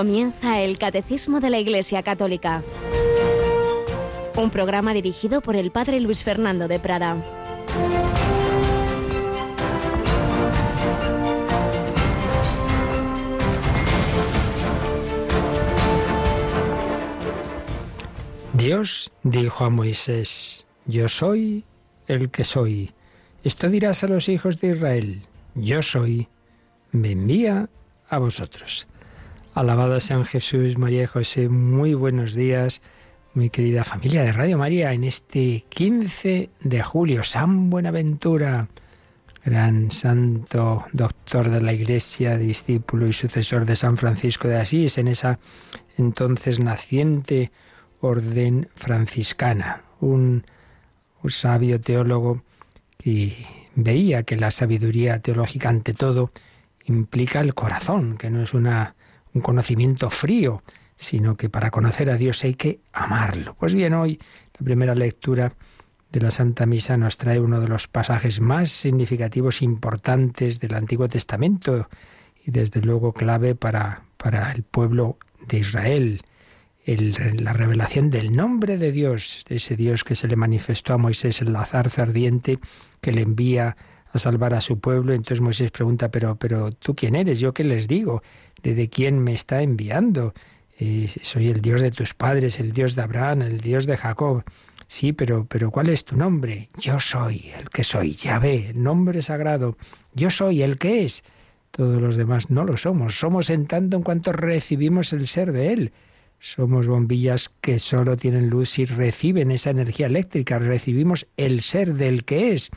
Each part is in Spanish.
Comienza el Catecismo de la Iglesia Católica. Un programa dirigido por el Padre Luis Fernando de Prada. Dios dijo a Moisés, Yo soy el que soy. Esto dirás a los hijos de Israel, Yo soy, me envía a vosotros. Alabado sean Jesús, María y José, muy buenos días, muy querida familia de Radio María, en este 15 de julio, San Buenaventura, gran santo doctor de la Iglesia, discípulo y sucesor de San Francisco de Asís, en esa entonces naciente orden franciscana, un sabio teólogo que veía que la sabiduría teológica ante todo implica el corazón, que no es una un conocimiento frío, sino que para conocer a Dios hay que amarlo. Pues bien, hoy la primera lectura de la Santa Misa nos trae uno de los pasajes más significativos, importantes del Antiguo Testamento y desde luego clave para, para el pueblo de Israel. la revelación del nombre de Dios, de ese Dios que se le manifestó a Moisés en la ardiente, que le envía a salvar a su pueblo. Entonces Moisés pregunta, pero, pero ¿tú quién eres? ¿Yo qué les digo? De, quién me está enviando. Soy el Dios de tus padres, el Dios de Abraham, el Dios de Jacob. Sí, pero, pero ¿cuál es tu nombre? Yo soy el que soy, Yahvé, nombre sagrado. Yo soy el que es. Todos los demás no lo somos. Somos en tanto en cuanto recibimos el ser de Él. Somos bombillas que solo tienen luz y reciben esa energía eléctrica. Recibimos el ser del que es.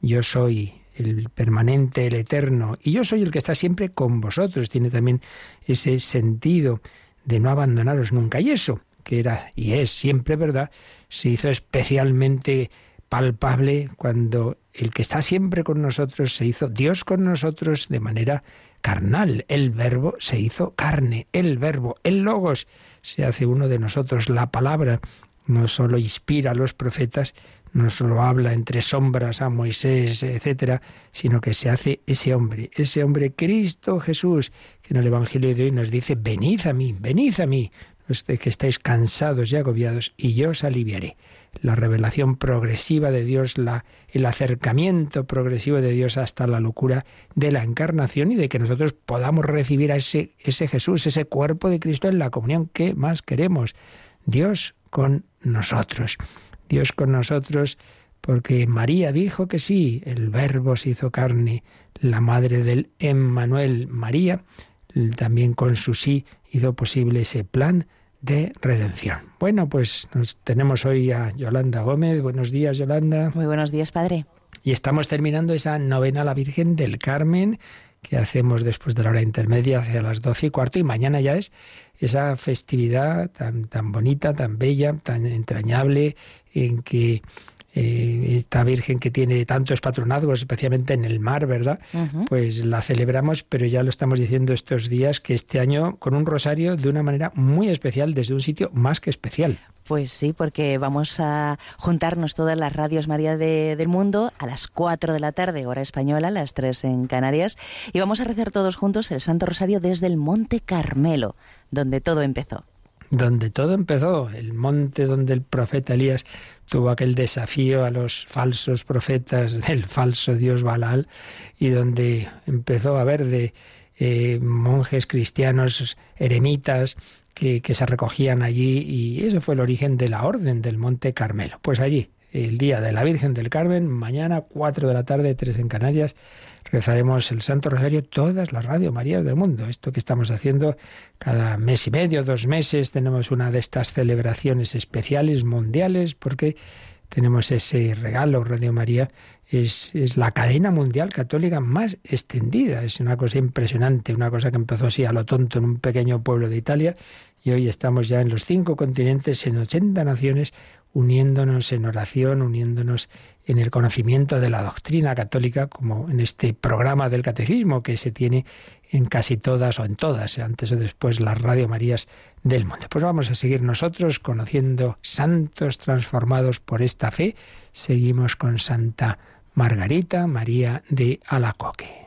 Yo soy el permanente, el eterno, y yo soy el que está siempre con vosotros. Tiene también ese sentido de no abandonaros nunca. Y eso, que era y es siempre verdad, se hizo especialmente palpable cuando el que está siempre con nosotros se hizo Dios con nosotros de manera carnal. El verbo se hizo carne, el verbo, el logos se hace uno de nosotros. La palabra no solo inspira a los profetas, no solo habla entre sombras a Moisés, etcétera, sino que se hace ese hombre, ese hombre Cristo Jesús, que en el Evangelio de hoy nos dice, venid a mí, venid a mí, que estáis cansados y agobiados, y yo os aliviaré. La revelación progresiva de Dios, la, el acercamiento progresivo de Dios hasta la locura de la encarnación y de que nosotros podamos recibir a ese, ese Jesús, ese cuerpo de Cristo en la comunión que más queremos. Dios con nosotros. Dios con nosotros, porque María dijo que sí, el Verbo se hizo carne, la madre del Emmanuel María, también con su sí hizo posible ese plan de redención. Bueno, pues nos tenemos hoy a Yolanda Gómez. Buenos días, Yolanda. Muy buenos días, padre. Y estamos terminando esa novena a la Virgen del Carmen que hacemos después de la hora intermedia hacia las doce y cuarto y mañana ya es esa festividad tan, tan bonita, tan bella, tan entrañable, en que eh, esta Virgen que tiene tantos patronazgos, especialmente en el mar, ¿verdad? Pues la celebramos, pero ya lo estamos diciendo estos días, que este año con un rosario de una manera muy especial, desde un sitio más que especial. Pues sí, porque vamos a juntarnos todas las radios María del mundo a las 4 de la tarde, hora española, las 3 en Canarias, y vamos a rezar todos juntos el Santo Rosario desde el Monte Carmelo, donde todo empezó. Donde todo empezó, el monte donde el profeta Elías tuvo aquel desafío a los falsos profetas del falso dios Balal y donde empezó a haber de eh, monjes cristianos, eremitas, que, que, se recogían allí y eso fue el origen de la Orden del Monte Carmelo. Pues allí, el día de la Virgen del Carmen, mañana 4 de la tarde, 3 en Canarias, rezaremos el Santo Rosario todas las Radio Marías del mundo. Esto que estamos haciendo cada mes y medio, dos meses, tenemos una de estas celebraciones especiales mundiales porque tenemos ese regalo, Radio María, es, es, la cadena mundial católica más extendida. Es una cosa impresionante, una cosa que empezó así a lo tonto en un pequeño pueblo de Italia y hoy estamos ya en los cinco continentes, en 80 naciones, uniéndonos en oración, uniéndonos en el conocimiento de la doctrina católica, como en este programa del catecismo que se tiene en casi todas o en todas, antes o después, las Radio Marías del mundo. Pues vamos a seguir nosotros conociendo santos transformados por esta fe. Seguimos con Santa Margarita María de Alacoque.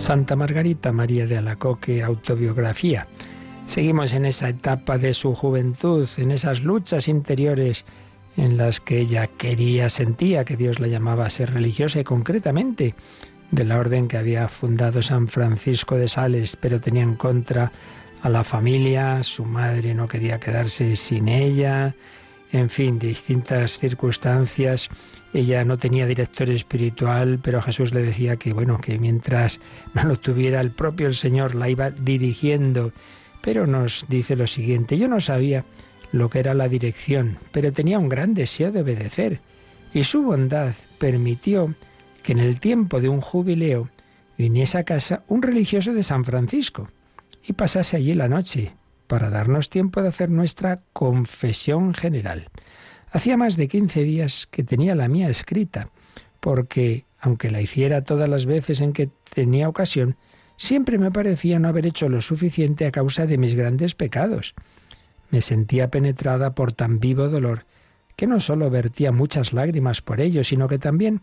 Santa Margarita María de Alacoque, autobiografía. Seguimos en esa etapa de su juventud, en esas luchas interiores en las que ella quería, sentía que Dios la llamaba a ser religiosa y concretamente de la orden que había fundado San Francisco de Sales, pero tenía en contra a la familia, su madre no quería quedarse sin ella, en fin, distintas circunstancias. Ella no tenía director espiritual, pero Jesús le decía que bueno, que mientras no lo tuviera el propio Señor la iba dirigiendo. Pero nos dice lo siguiente, yo no sabía lo que era la dirección, pero tenía un gran deseo de obedecer, y su bondad permitió que en el tiempo de un jubileo viniese a casa un religioso de San Francisco y pasase allí la noche para darnos tiempo de hacer nuestra confesión general. Hacía más de quince días que tenía la mía escrita, porque, aunque la hiciera todas las veces en que tenía ocasión, siempre me parecía no haber hecho lo suficiente a causa de mis grandes pecados. Me sentía penetrada por tan vivo dolor que no sólo vertía muchas lágrimas por ello, sino que también,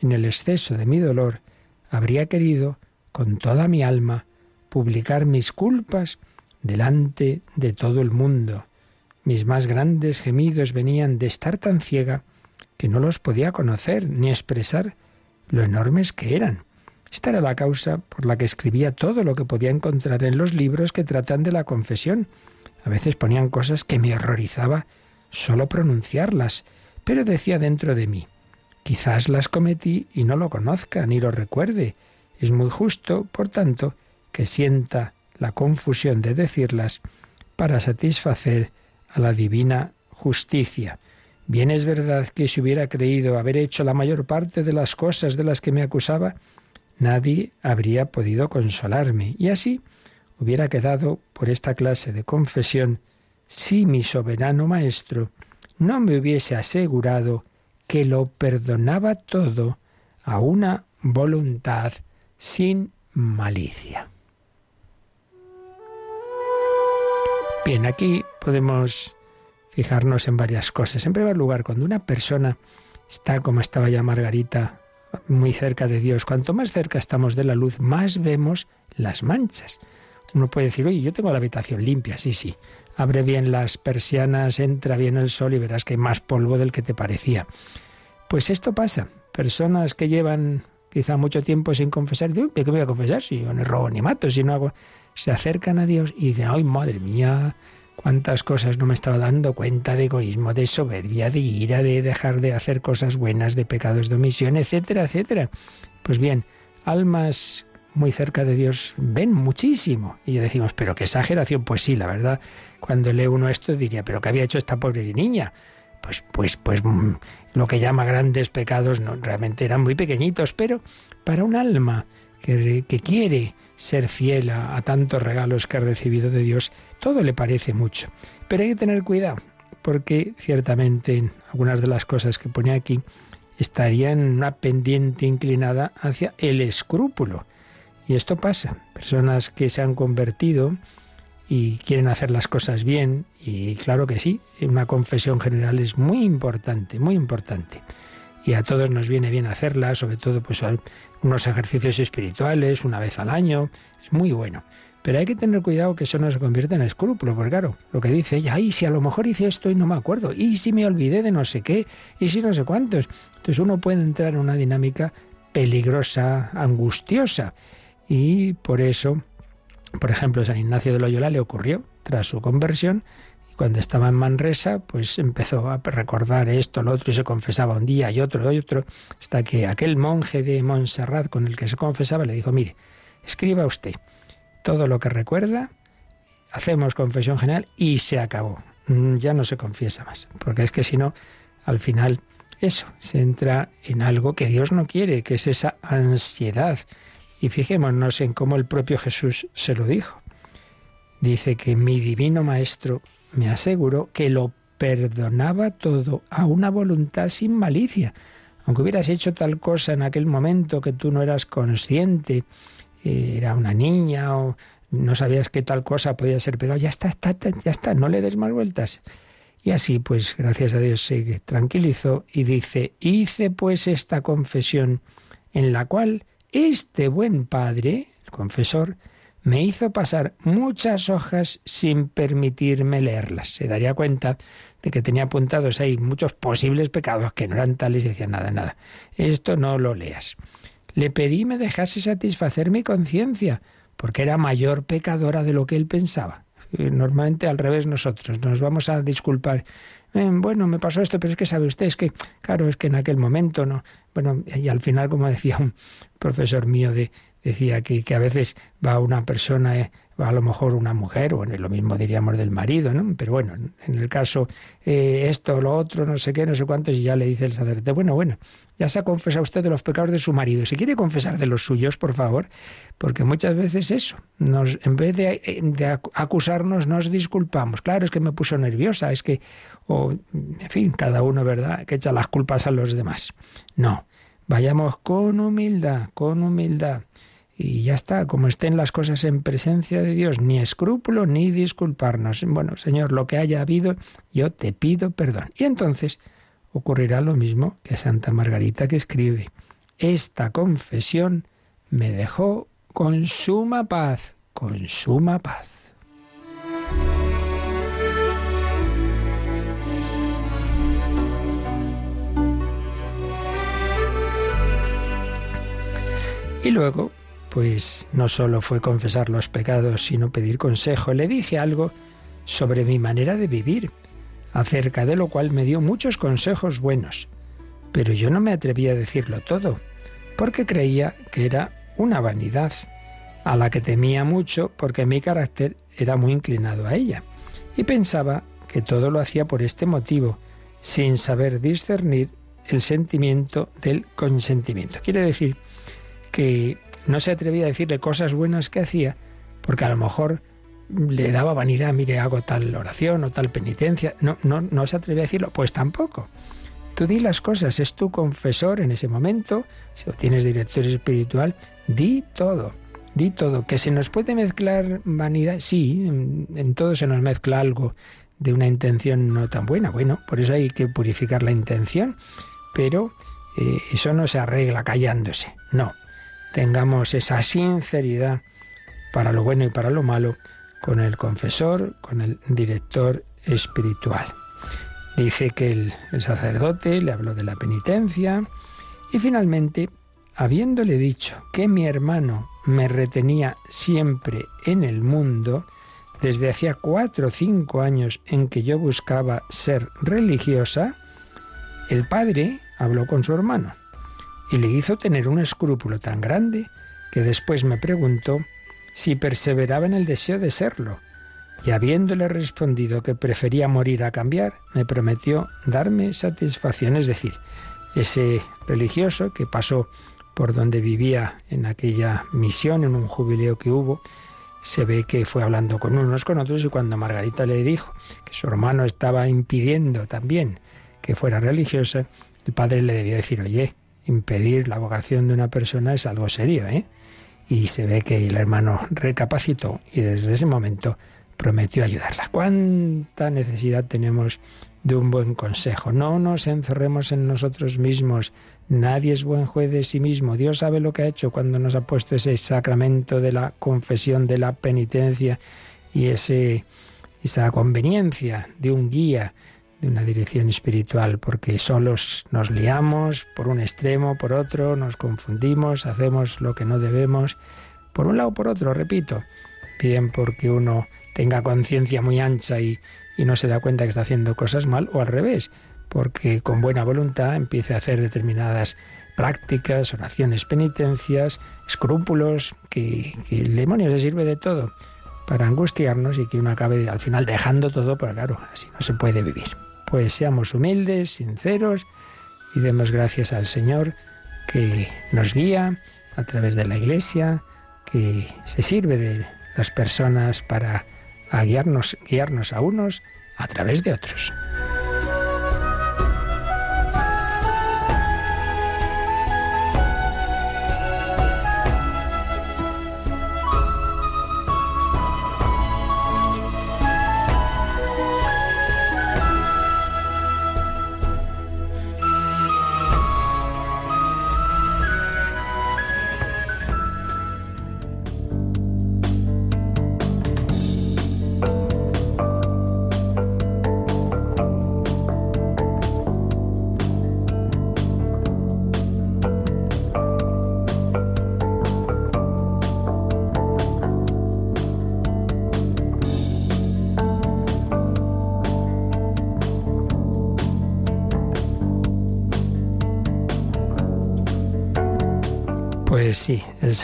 en el exceso de mi dolor, habría querido, con toda mi alma, publicar mis culpas delante de todo el mundo. Mis más grandes gemidos venían de estar tan ciega que no los podía conocer ni expresar lo enormes que eran. Esta era la causa por la que escribía todo lo que podía encontrar en los libros que tratan de la confesión. A veces ponían cosas que me horrorizaba solo pronunciarlas, pero decía dentro de mí, quizás las cometí y no lo conozca ni lo recuerde. Es muy justo, por tanto, que sienta la confusión de decirlas para satisfacer a la divina justicia. Bien es verdad que si hubiera creído haber hecho la mayor parte de las cosas de las que me acusaba, nadie habría podido consolarme, y así hubiera quedado por esta clase de confesión si mi soberano maestro no me hubiese asegurado que lo perdonaba todo a una voluntad sin malicia. Bien, aquí podemos fijarnos en varias cosas. En primer lugar, cuando una persona está, como estaba ya Margarita, muy cerca de Dios, cuanto más cerca estamos de la luz, más vemos las manchas. Uno puede decir, oye, yo tengo la habitación limpia, sí, sí. Abre bien las persianas, entra bien el sol y verás que hay más polvo del que te parecía. Pues esto pasa. Personas que llevan quizá mucho tiempo sin confesar, ¿de qué voy a confesar? Si yo no robo ni mato, si no hago se acercan a Dios y dicen, ay, madre mía, cuántas cosas no me estaba dando cuenta de egoísmo, de soberbia, de ira, de dejar de hacer cosas buenas, de pecados de omisión, etcétera, etcétera. Pues bien, almas muy cerca de Dios ven muchísimo. Y decimos, pero qué exageración. Pues sí, la verdad, cuando lee uno esto diría, pero ¿qué había hecho esta pobre niña? Pues, pues, pues mm, lo que llama grandes pecados no, realmente eran muy pequeñitos, pero para un alma que, que quiere ser fiel a, tantos regalos que ha recibido de Dios, todo le parece mucho. Pero hay que tener cuidado, porque ciertamente en algunas de las cosas que pone aquí estarían en una pendiente inclinada hacia el escrúpulo. Y esto pasa. Personas que se han convertido y quieren hacer las cosas bien, y claro que sí, una confesión general es muy importante, muy importante y a todos nos viene bien hacerla, sobre todo pues unos ejercicios espirituales una vez al año, es muy bueno. Pero hay que tener cuidado que eso no se convierta en escrúpulo, porque claro, lo que dice ella, y si a lo mejor hice esto y no me acuerdo, y si me olvidé de no sé qué, y si no sé cuántos. Entonces uno puede entrar en una dinámica peligrosa, angustiosa. Y por eso, por ejemplo, San Ignacio de Loyola le ocurrió, tras su conversión, cuando estaba en Manresa, pues empezó a recordar esto, lo otro, y se confesaba un día y otro y otro, hasta que aquel monje de Montserrat con el que se confesaba le dijo, mire, escriba usted todo lo que recuerda, hacemos confesión general y se acabó. Mm, ya no se confiesa más, porque es que si no, al final eso, se entra en algo que Dios no quiere, que es esa ansiedad. Y fijémonos en cómo el propio Jesús se lo dijo. Dice que mi divino Maestro me aseguró que lo perdonaba todo a una voluntad sin malicia. Aunque hubieras hecho tal cosa en aquel momento que tú no eras consciente, eh, era una niña o no sabías que tal cosa podía ser pero ya está, está, ya está, no le des más vueltas. Y así, pues, gracias a Dios se tranquilizó y dice, hice pues esta confesión en la cual este buen padre, el confesor, me hizo pasar muchas hojas sin permitirme leerlas. Se daría cuenta de que tenía apuntados ahí muchos posibles pecados que no eran tales y decía nada, nada. Esto no lo leas. Le pedí me dejase satisfacer mi conciencia, porque era mayor pecadora de lo que él pensaba. Normalmente al revés nosotros nos vamos a disculpar. Eh, bueno, me pasó esto, pero es que sabe usted, es que, claro, es que en aquel momento no. Bueno, y al final, como decía un profesor mío de, decía que, que a veces va una persona, eh, va a lo mejor una mujer, o en lo mismo diríamos del marido, ¿no? Pero bueno, en el caso eh, esto, lo otro, no sé qué, no sé cuántos, y ya le dice el sacerdote, bueno, bueno, ya se ha confesado usted de los pecados de su marido. Si quiere confesar de los suyos, por favor, porque muchas veces eso, nos, en vez de, eh, de acusarnos, nos disculpamos. Claro, es que me puso nerviosa, es que, o, en fin, cada uno, ¿verdad?, que echa las culpas a los demás. No, vayamos con humildad, con humildad y ya está, como estén las cosas en presencia de Dios, ni escrúpulo ni disculparnos. Bueno, Señor, lo que haya habido, yo te pido perdón. Y entonces ocurrirá lo mismo que Santa Margarita que escribe, esta confesión me dejó con suma paz, con suma paz. Y luego pues no solo fue confesar los pecados, sino pedir consejo. Le dije algo sobre mi manera de vivir, acerca de lo cual me dio muchos consejos buenos. Pero yo no me atreví a decirlo todo, porque creía que era una vanidad, a la que temía mucho porque mi carácter era muy inclinado a ella. Y pensaba que todo lo hacía por este motivo, sin saber discernir el sentimiento del consentimiento. Quiere decir que no se atrevía a decirle cosas buenas que hacía, porque a lo mejor le daba vanidad, mire, hago tal oración o tal penitencia. No, no, no se atrevía a decirlo, pues tampoco. Tú di las cosas, es tu confesor en ese momento, si tienes director espiritual, di todo, di todo. Que se nos puede mezclar vanidad, sí, en, todo se nos mezcla algo de una intención no tan buena. Bueno, por eso hay que purificar la intención, pero eh, eso no se arregla callándose, no tengamos esa sinceridad para lo bueno y para lo malo con el confesor, con el director espiritual. Dice que el, sacerdote le habló de la penitencia y finalmente, habiéndole dicho que mi hermano me retenía siempre en el mundo, desde hacía cuatro o cinco años en que yo buscaba ser religiosa, el padre habló con su hermano y le hizo tener un escrúpulo tan grande que después me preguntó si perseveraba en el deseo de serlo, y habiéndole respondido que prefería morir a cambiar, me prometió darme satisfacción, es decir, ese religioso que pasó por donde vivía en aquella misión, en un jubileo que hubo, se ve que fue hablando con unos con otros y cuando Margarita le dijo que su hermano estaba impidiendo también que fuera religiosa, el padre le debió decir, oye, impedir la vocación de una persona es algo serio, ¿eh? Y se ve que el hermano recapacitó y desde ese momento prometió ayudarla. ¿Cuánta necesidad tenemos de un buen consejo? No nos encerremos en nosotros mismos. Nadie es buen juez de sí mismo. Dios sabe lo que ha hecho cuando nos ha puesto ese sacramento de la confesión, de la penitencia y ese, esa conveniencia de un guía de una dirección espiritual, porque solos nos liamos por un extremo, por otro, nos confundimos, hacemos lo que no debemos, por un lado o por otro, repito, bien porque uno tenga conciencia muy ancha y, y no se da cuenta que está haciendo cosas mal, o al revés, porque con buena voluntad empiece a hacer determinadas prácticas, oraciones, penitencias, escrúpulos, que, que el demonio se sirve de todo para angustiarnos y que uno acabe al final dejando todo, pero claro, así no se puede vivir pues seamos humildes, sinceros y demos gracias al Señor que nos guía a través de la Iglesia, que se sirve de las personas para guiarnos, guiarnos a unos a través de otros.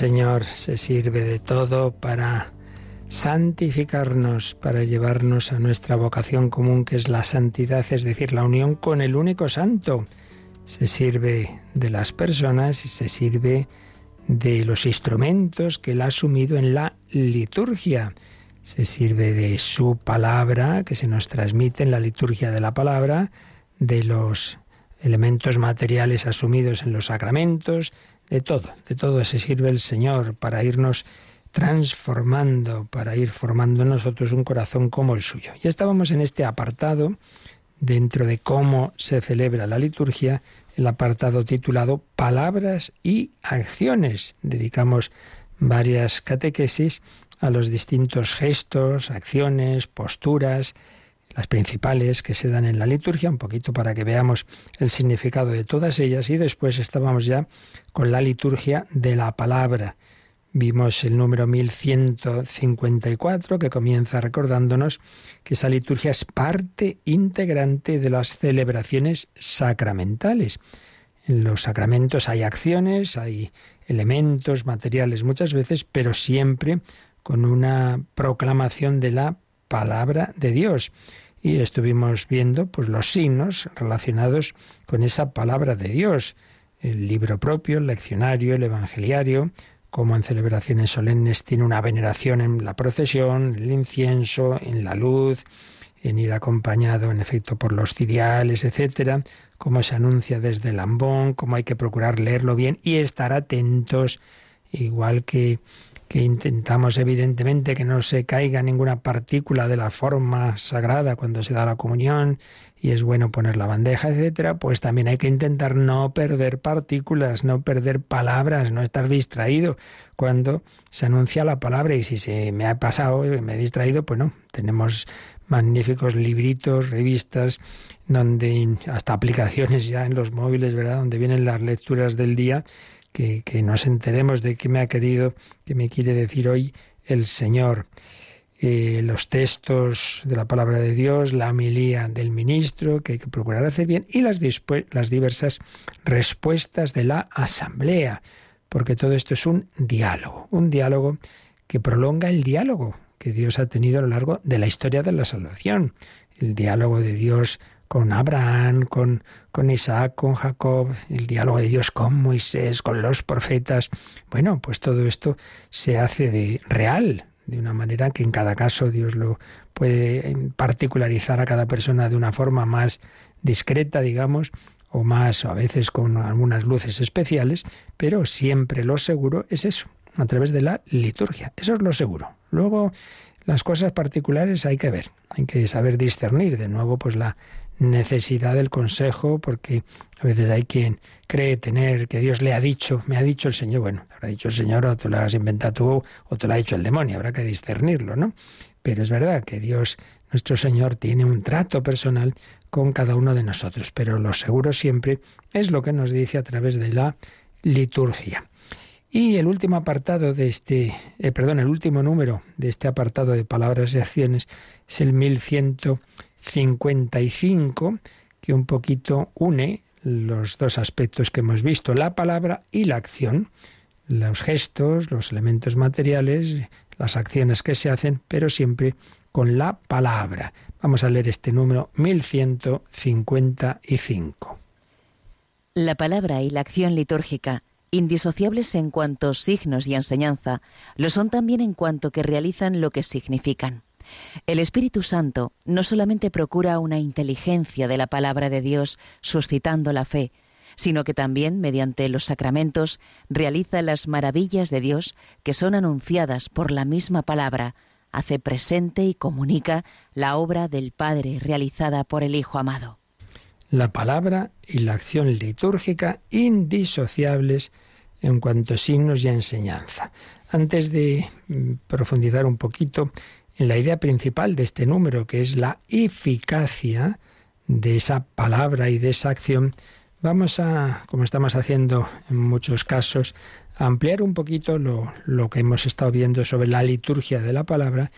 Señor se sirve de todo para santificarnos, para llevarnos a nuestra vocación común que es la santidad, es decir, la unión con el único santo. Se sirve de las personas y se sirve de los instrumentos que él ha asumido en la liturgia. Se sirve de su palabra que se nos transmite en la liturgia de la palabra, de los elementos materiales asumidos en los sacramentos, de todo, de todo se sirve el Señor para irnos transformando, para ir formando en nosotros un corazón como el suyo. Ya estábamos en este apartado, dentro de cómo se celebra la liturgia, el apartado titulado Palabras y Acciones. Dedicamos varias catequesis a los distintos gestos, acciones, posturas, las principales que se dan en la liturgia, un poquito para que veamos el significado de todas ellas y después estábamos ya con la liturgia de la palabra. Vimos el número 1154 que comienza recordándonos que esa liturgia es parte integrante de las celebraciones sacramentales. En los sacramentos hay acciones, hay elementos materiales muchas veces, pero siempre con una proclamación de la palabra de Dios y estuvimos viendo pues los signos relacionados con esa palabra de Dios, el libro propio, el leccionario, el evangeliario, como en celebraciones solemnes tiene una veneración en la procesión, el incienso, en la luz, en ir acompañado en efecto por los ciriales, etcétera, cómo se anuncia desde el ambón, cómo hay que procurar leerlo bien y estar atentos, igual que que intentamos evidentemente que no se caiga ninguna partícula de la forma sagrada cuando se da la comunión y es bueno poner la bandeja, etcétera, pues también hay que intentar no perder partículas, no perder palabras, no estar distraído cuando se anuncia la palabra y si se me ha pasado, me he distraído, pues no, tenemos magníficos libritos, revistas, donde hasta aplicaciones ya en los móviles, ¿verdad? Donde vienen las lecturas del día que, nos enteremos de qué me ha querido, qué me quiere decir hoy el Señor. Eh, los textos de la palabra de Dios, la homilía del ministro, que hay que procurar hacer bien, y las, las diversas respuestas de la asamblea, porque todo esto es un diálogo, un diálogo que prolonga el diálogo que Dios ha tenido a lo largo de la historia de la salvación, el diálogo de Dios con Abraham, con, con Isaac, con Jacob, el diálogo de Dios con Moisés, con los profetas. Bueno, pues todo esto se hace de real, de una manera que en cada caso Dios lo puede particularizar a cada persona de una forma más discreta, digamos, o más, o a veces con algunas luces especiales, pero siempre lo seguro es eso, a través de la liturgia. Eso es lo seguro. Luego, las cosas particulares hay que ver, hay que saber discernir. De nuevo, pues la necesidad del consejo, porque a veces hay quien cree tener que Dios le ha dicho, me ha dicho el Señor, bueno, te lo ha dicho el Señor o te lo has inventado tú o te lo ha dicho el demonio, habrá que discernirlo, ¿no? Pero es verdad que Dios, nuestro Señor, tiene un trato personal con cada uno de nosotros, pero lo seguro siempre es lo que nos dice a través de la liturgia. Y el último apartado de este, eh, perdón, el último número de este apartado de palabras y acciones es el 1100 55, que un poquito une los dos aspectos que hemos visto, la palabra y la acción, los gestos, los elementos materiales, las acciones que se hacen, pero siempre con la palabra. Vamos a leer este número 1155. La palabra y la acción litúrgica, indisociables en cuanto signos y enseñanza, lo son también en cuanto que realizan lo que significan. El Espíritu Santo no solamente procura una inteligencia de la palabra de Dios suscitando la fe, sino que también, mediante los sacramentos, realiza las maravillas de Dios que son anunciadas por la misma palabra, hace presente y comunica la obra del Padre realizada por el Hijo amado. La palabra y la acción litúrgica indisociables en cuanto a signos y enseñanza. Antes de mm, profundizar un poquito la idea principal de este número, que es la eficacia de esa palabra y de esa acción, vamos a, como estamos haciendo en muchos casos, ampliar un poquito lo, lo que hemos estado viendo sobre la liturgia de la palabra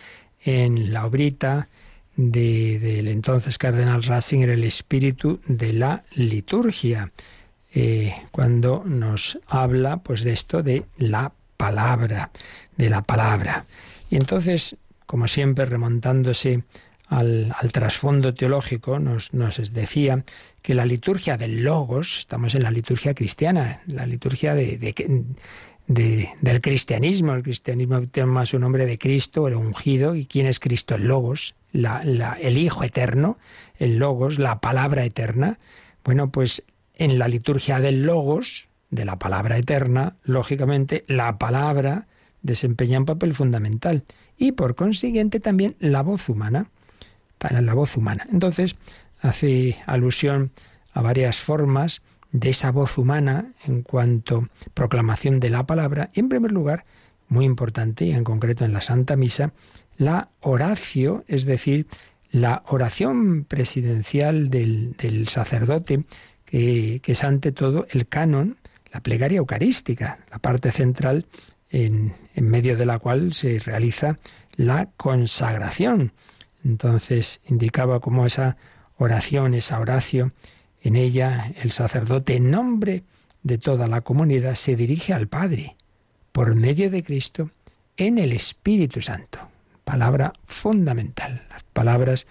en la obrita del entonces cardenal Ratzinger, El espíritu de la liturgia. eh, cuando nos habla pues de esto de la palabra, de la palabra. Y entonces, como siempre, remontándose al, trasfondo teológico, nos, decía que la liturgia del Logos, estamos en la liturgia cristiana, la liturgia de, del cristianismo. El cristianismo toma su nombre de Cristo, el ungido. ¿Y quién es Cristo? El Logos, el Hijo eterno, el Logos, la palabra eterna. Bueno, pues en la liturgia del Logos, de la palabra eterna, lógicamente la palabra desempeña un papel fundamental y por consiguiente también la voz humana, la voz humana. Entonces, hace alusión a varias formas de esa voz humana en cuanto proclamación de la palabra en primer lugar, muy importante y en concreto en la Santa Misa, la oracio, es decir, la oración presidencial del, sacerdote, que, que, es ante todo el canon, la plegaria eucarística, la parte central en, medio de la cual se realiza la consagración. Entonces indicaba cómo esa oración, esa oración, en ella el sacerdote en nombre de toda la comunidad se dirige al Padre por medio de Cristo en el Espíritu Santo. Palabra fundamental, las palabras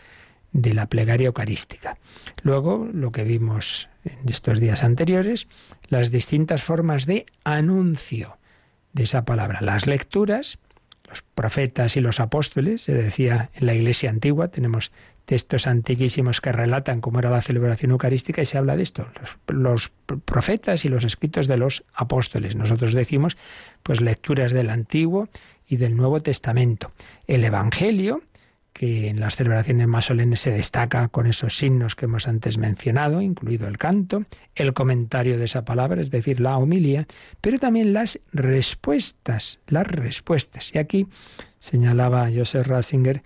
de la plegaria eucarística. Luego, lo que vimos en estos días anteriores, las distintas formas de anuncio de esa palabra. Las lecturas, los profetas y los apóstoles, se decía en la iglesia antigua, tenemos textos antiquísimos que relatan cómo era la celebración eucarística y se habla de esto, los, los, profetas y los escritos de los apóstoles. Nosotros decimos pues lecturas del Antiguo y del Nuevo Testamento. El Evangelio, que en las celebraciones más solemnes se destaca con esos signos que hemos antes mencionado, incluido el canto, el comentario de esa palabra, es decir, la homilía, pero también las respuestas, las respuestas. Y aquí señalaba Joseph Ratzinger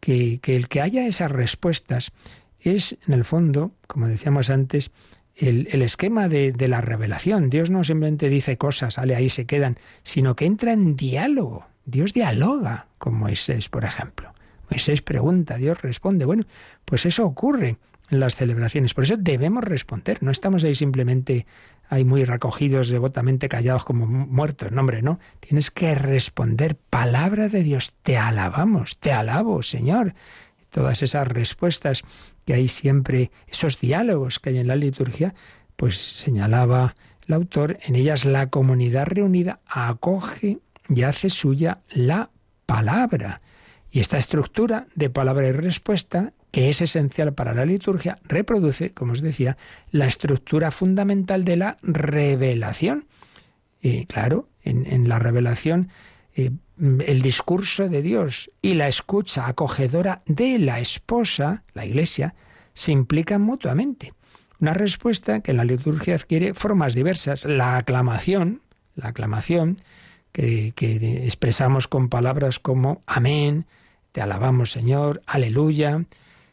que, el que haya esas respuestas es, en el fondo, como decíamos antes, el, esquema de, de, la revelación. Dios no simplemente dice cosas, sale ahí, se quedan, sino que entra en diálogo. Dios dialoga con Moisés, por ejemplo. Moisés pregunta, Dios responde. Bueno, pues eso ocurre en las celebraciones. Por eso debemos responder. No estamos ahí simplemente ahí muy recogidos, devotamente callados como muertos. No, hombre, no. Tienes que responder. Palabra de Dios. Te alabamos, te alabo, Señor. Todas esas respuestas que hay siempre, esos diálogos que hay en la liturgia, pues señalaba el autor, en ellas la comunidad reunida acoge y hace suya la palabra. Y esta estructura de palabra y respuesta, que es esencial para la liturgia, reproduce, como os decía, la estructura fundamental de la revelación. Y claro, en, la revelación, eh, el discurso de Dios y la escucha acogedora de la esposa, la iglesia, se implican mutuamente. Una respuesta que en la liturgia adquiere formas diversas. La aclamación, la aclamación, que, expresamos con palabras como amén, te alabamos Señor, aleluya, en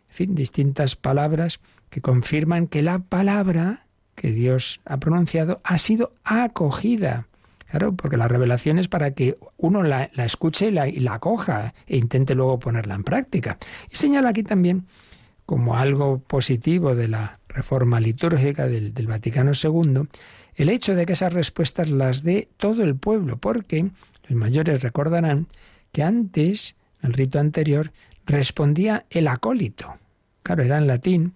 fin, distintas palabras que confirman que la palabra que Dios ha pronunciado ha sido acogida. Claro, porque la revelación es para que uno la, escuche y la, y acoja e intente luego ponerla en práctica. Y señala aquí también como algo positivo de la reforma litúrgica del Vaticano II, el hecho de que esas respuestas las dé todo el pueblo, porque los mayores recordarán que antes el rito anterior, respondía el acólito. Claro, era en latín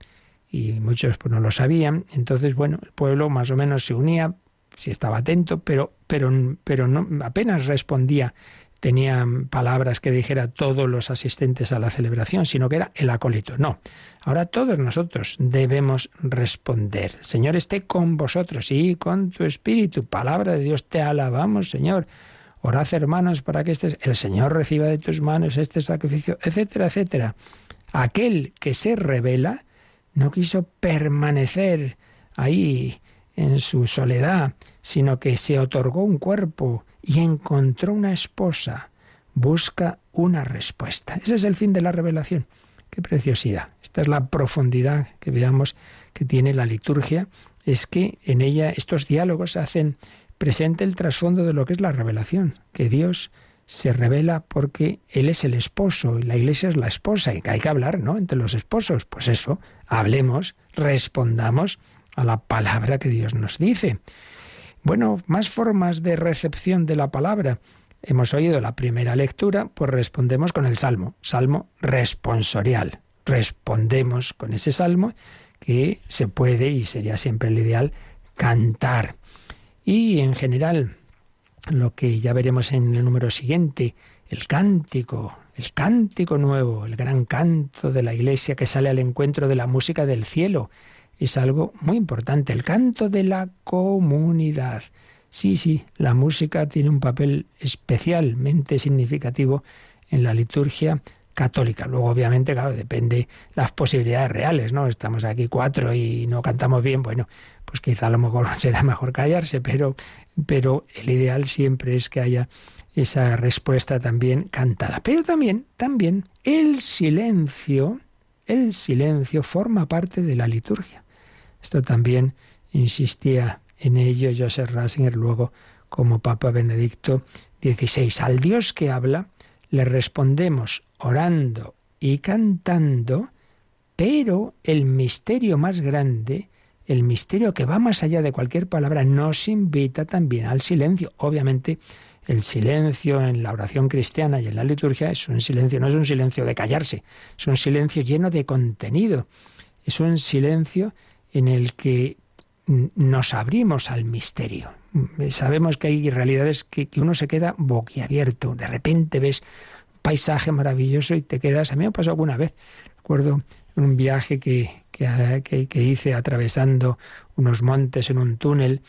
y muchos pues, no lo sabían. Entonces, bueno, el pueblo más o menos se unía, si estaba atento, pero, pero, pero no, apenas respondía, tenía palabras que dijera todos los asistentes a la celebración, sino que era el acólito. No, ahora todos nosotros debemos responder. Señor esté con vosotros y con tu espíritu. Palabra de Dios, te alabamos, Señor. Orad, hermanos, para que este, el Señor reciba de tus manos este sacrificio, etcétera, etcétera. Aquel que se revela no quiso permanecer ahí en su soledad, sino que se otorgó un cuerpo y encontró una esposa. Busca una respuesta. Ese es el fin de la revelación. Qué preciosidad. Esta es la profundidad que veamos que tiene la liturgia. Es que en ella estos diálogos hacen presente el trasfondo de lo que es la revelación, que Dios se revela porque Él es el esposo y la iglesia es la esposa y que hay que hablar, ¿no? Entre los esposos. Pues eso, hablemos, respondamos a la palabra que Dios nos dice. Bueno, más formas de recepción de la palabra. Hemos oído la primera lectura, pues respondemos con el salmo, salmo responsorial. Respondemos con ese salmo que se puede y sería siempre el ideal cantar. Y en general, lo que ya veremos en el número siguiente, el cántico, el cántico nuevo, el gran canto de la iglesia que sale al encuentro de la música del cielo. Es algo muy importante, el canto de la comunidad. Sí, sí, la música tiene un papel especialmente significativo en la liturgia católica. Luego, obviamente, claro, depende las posibilidades reales, ¿no? Estamos aquí cuatro y no cantamos bien, bueno, pues quizá a lo mejor será mejor callarse, pero, pero el ideal siempre es que haya esa respuesta también cantada. Pero también, también, el silencio, el silencio forma parte de la liturgia. Esto también insistía en ello Joseph Ratzinger luego como Papa Benedicto XVI. Al Dios que habla le respondemos orando y cantando, pero el misterio más grande, el misterio que va más allá de cualquier palabra, nos invita también al silencio. Obviamente, el silencio en la oración cristiana y en la liturgia es un silencio, no es un silencio de callarse, es un silencio lleno de contenido, es un silencio en el que nos abrimos al misterio. Sabemos que hay realidades que, uno se queda boquiabierto. De repente ves un paisaje maravilloso y te quedas. A mí me pasó alguna vez. Recuerdo un viaje que, que hice atravesando unos montes en un túnel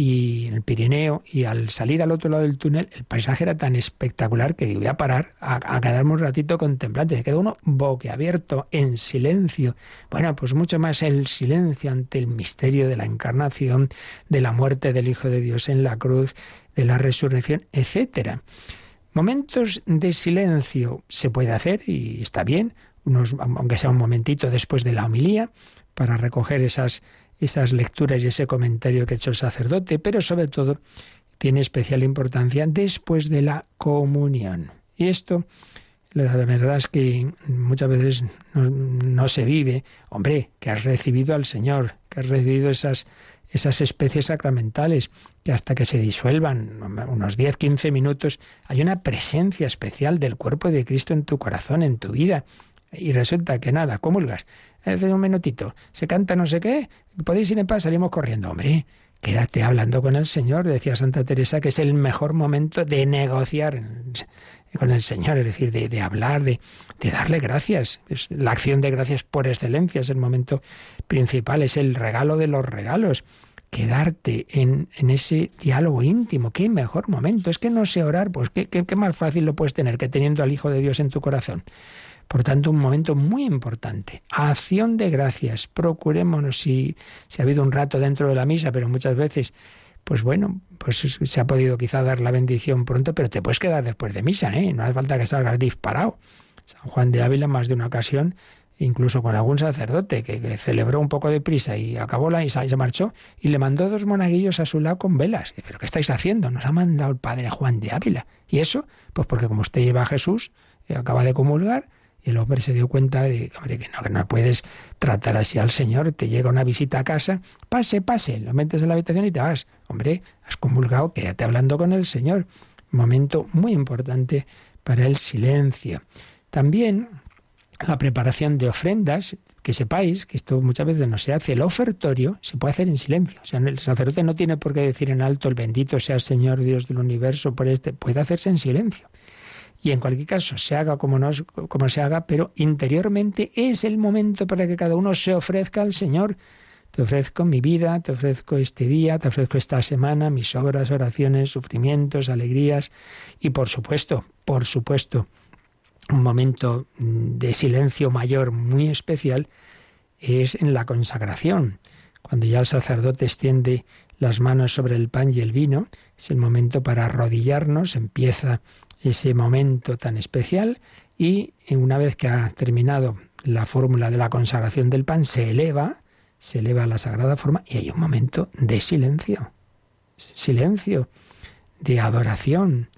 y en el Pirineo, y al salir al otro lado del túnel, el paisaje era tan espectacular que voy a parar a, quedarme un ratito contemplante. Se quedó uno boquiabierto, en silencio. Bueno, pues mucho más el silencio ante el misterio de la encarnación, de la muerte del Hijo de Dios en la cruz, de la resurrección, etcétera. Momentos de silencio se puede hacer y está bien, unos, aunque sea un momentito después de la homilía, para recoger esas esas lecturas y ese comentario que ha hecho el sacerdote, pero sobre todo tiene especial importancia después de la comunión. Y esto, la verdad es que muchas veces no, se vive. Hombre, que has recibido al Señor, que has recibido esas, esas especies sacramentales, que hasta que se disuelvan, unos 10, 15 minutos, hay una presencia especial del cuerpo de Cristo en tu corazón, en tu vida. Y resulta que nada, comulgas hace un minutito, se canta no sé qué, podéis ir en paz, salimos corriendo. Hombre, quédate hablando con el Señor, decía Santa Teresa, que es el mejor momento de negociar con el Señor, es decir, de, hablar, de, de, darle gracias. La acción de gracias por excelencia, es el momento principal, es el regalo de los regalos. Quedarte en, en ese diálogo íntimo, qué mejor momento. Es que no sé orar, pues qué, qué, qué más fácil lo puedes tener que teniendo al Hijo de Dios en tu corazón. Por tanto, un momento muy importante. Acción de gracias. Procurémonos si, si ha habido un rato dentro de la misa, pero muchas veces pues bueno, pues se ha podido quizá dar la bendición pronto, pero te puedes quedar después de misa, ¿eh? No hace falta que salgas disparado. San Juan de Ávila, más de una ocasión, incluso con algún sacerdote que, celebró un poco de prisa y acabó la misa y se marchó, y le mandó dos monaguillos a su lado con velas. ¿Pero qué estáis haciendo? Nos ha mandado el padre Juan de Ávila. ¿Y eso? Pues porque como usted lleva a Jesús, eh, acaba de comulgar, y el hombre se dio cuenta de hombre, que no, que no puedes tratar así al Señor. Te llega una visita a casa, pase, pase, lo metes en la habitación y te vas. Hombre, has comulgado, quédate hablando con el Señor. Momento muy importante para el silencio. También la preparación de ofrendas, que sepáis que esto muchas veces no se hace, el ofertorio se puede hacer en silencio. O sea, el sacerdote no tiene por qué decir en alto el bendito sea el Señor Dios del universo por este, puede hacerse en silencio. Y en cualquier caso, se haga como, no, como se haga, pero interiormente es el momento para que cada uno se ofrezca al Señor. Te ofrezco mi vida, te ofrezco este día, te ofrezco esta semana, mis obras, oraciones, sufrimientos, alegrías y por supuesto, por supuesto, un momento de silencio mayor muy especial es en la consagración. Cuando ya el sacerdote extiende las manos sobre el pan y el vino, es el momento para arrodillarnos, empieza ese momento tan especial y una vez que ha terminado la fórmula de la consagración del pan, se eleva, se eleva a la sagrada forma y hay un momento de silencio, silencio, de adoración.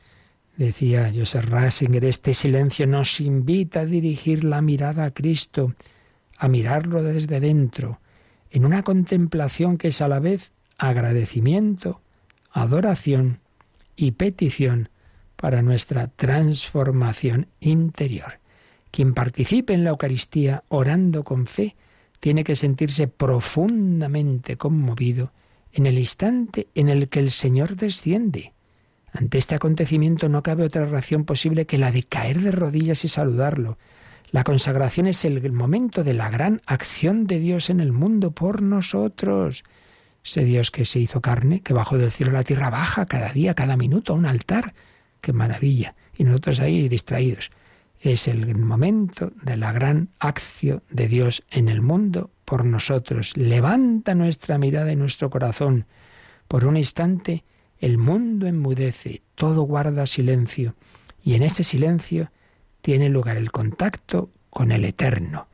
Decía Joseph Ratzinger, este silencio nos invita a dirigir la mirada a Cristo, a mirarlo desde dentro, en una contemplación que es a la vez agradecimiento, adoración y petición para nuestra transformación interior. Quien participe en la Eucaristía orando con fe tiene que sentirse profundamente conmovido en el instante en el que el Señor desciende. Ante este acontecimiento no cabe otra reacción posible que la de caer de rodillas y saludarlo. La consagración es el momento de la gran acción de Dios en el mundo por nosotros. Ese Dios que se hizo carne, que bajó del cielo a la tierra, baja cada día, cada minuto a un altar. ¡Qué maravilla! Y nosotros ahí distraídos. Es el momento de la gran acción de Dios en el mundo por nosotros. Levanta nuestra mirada y nuestro corazón. Por un instante el mundo enmudece, todo guarda silencio, y en ese silencio tiene lugar el contacto con el eterno.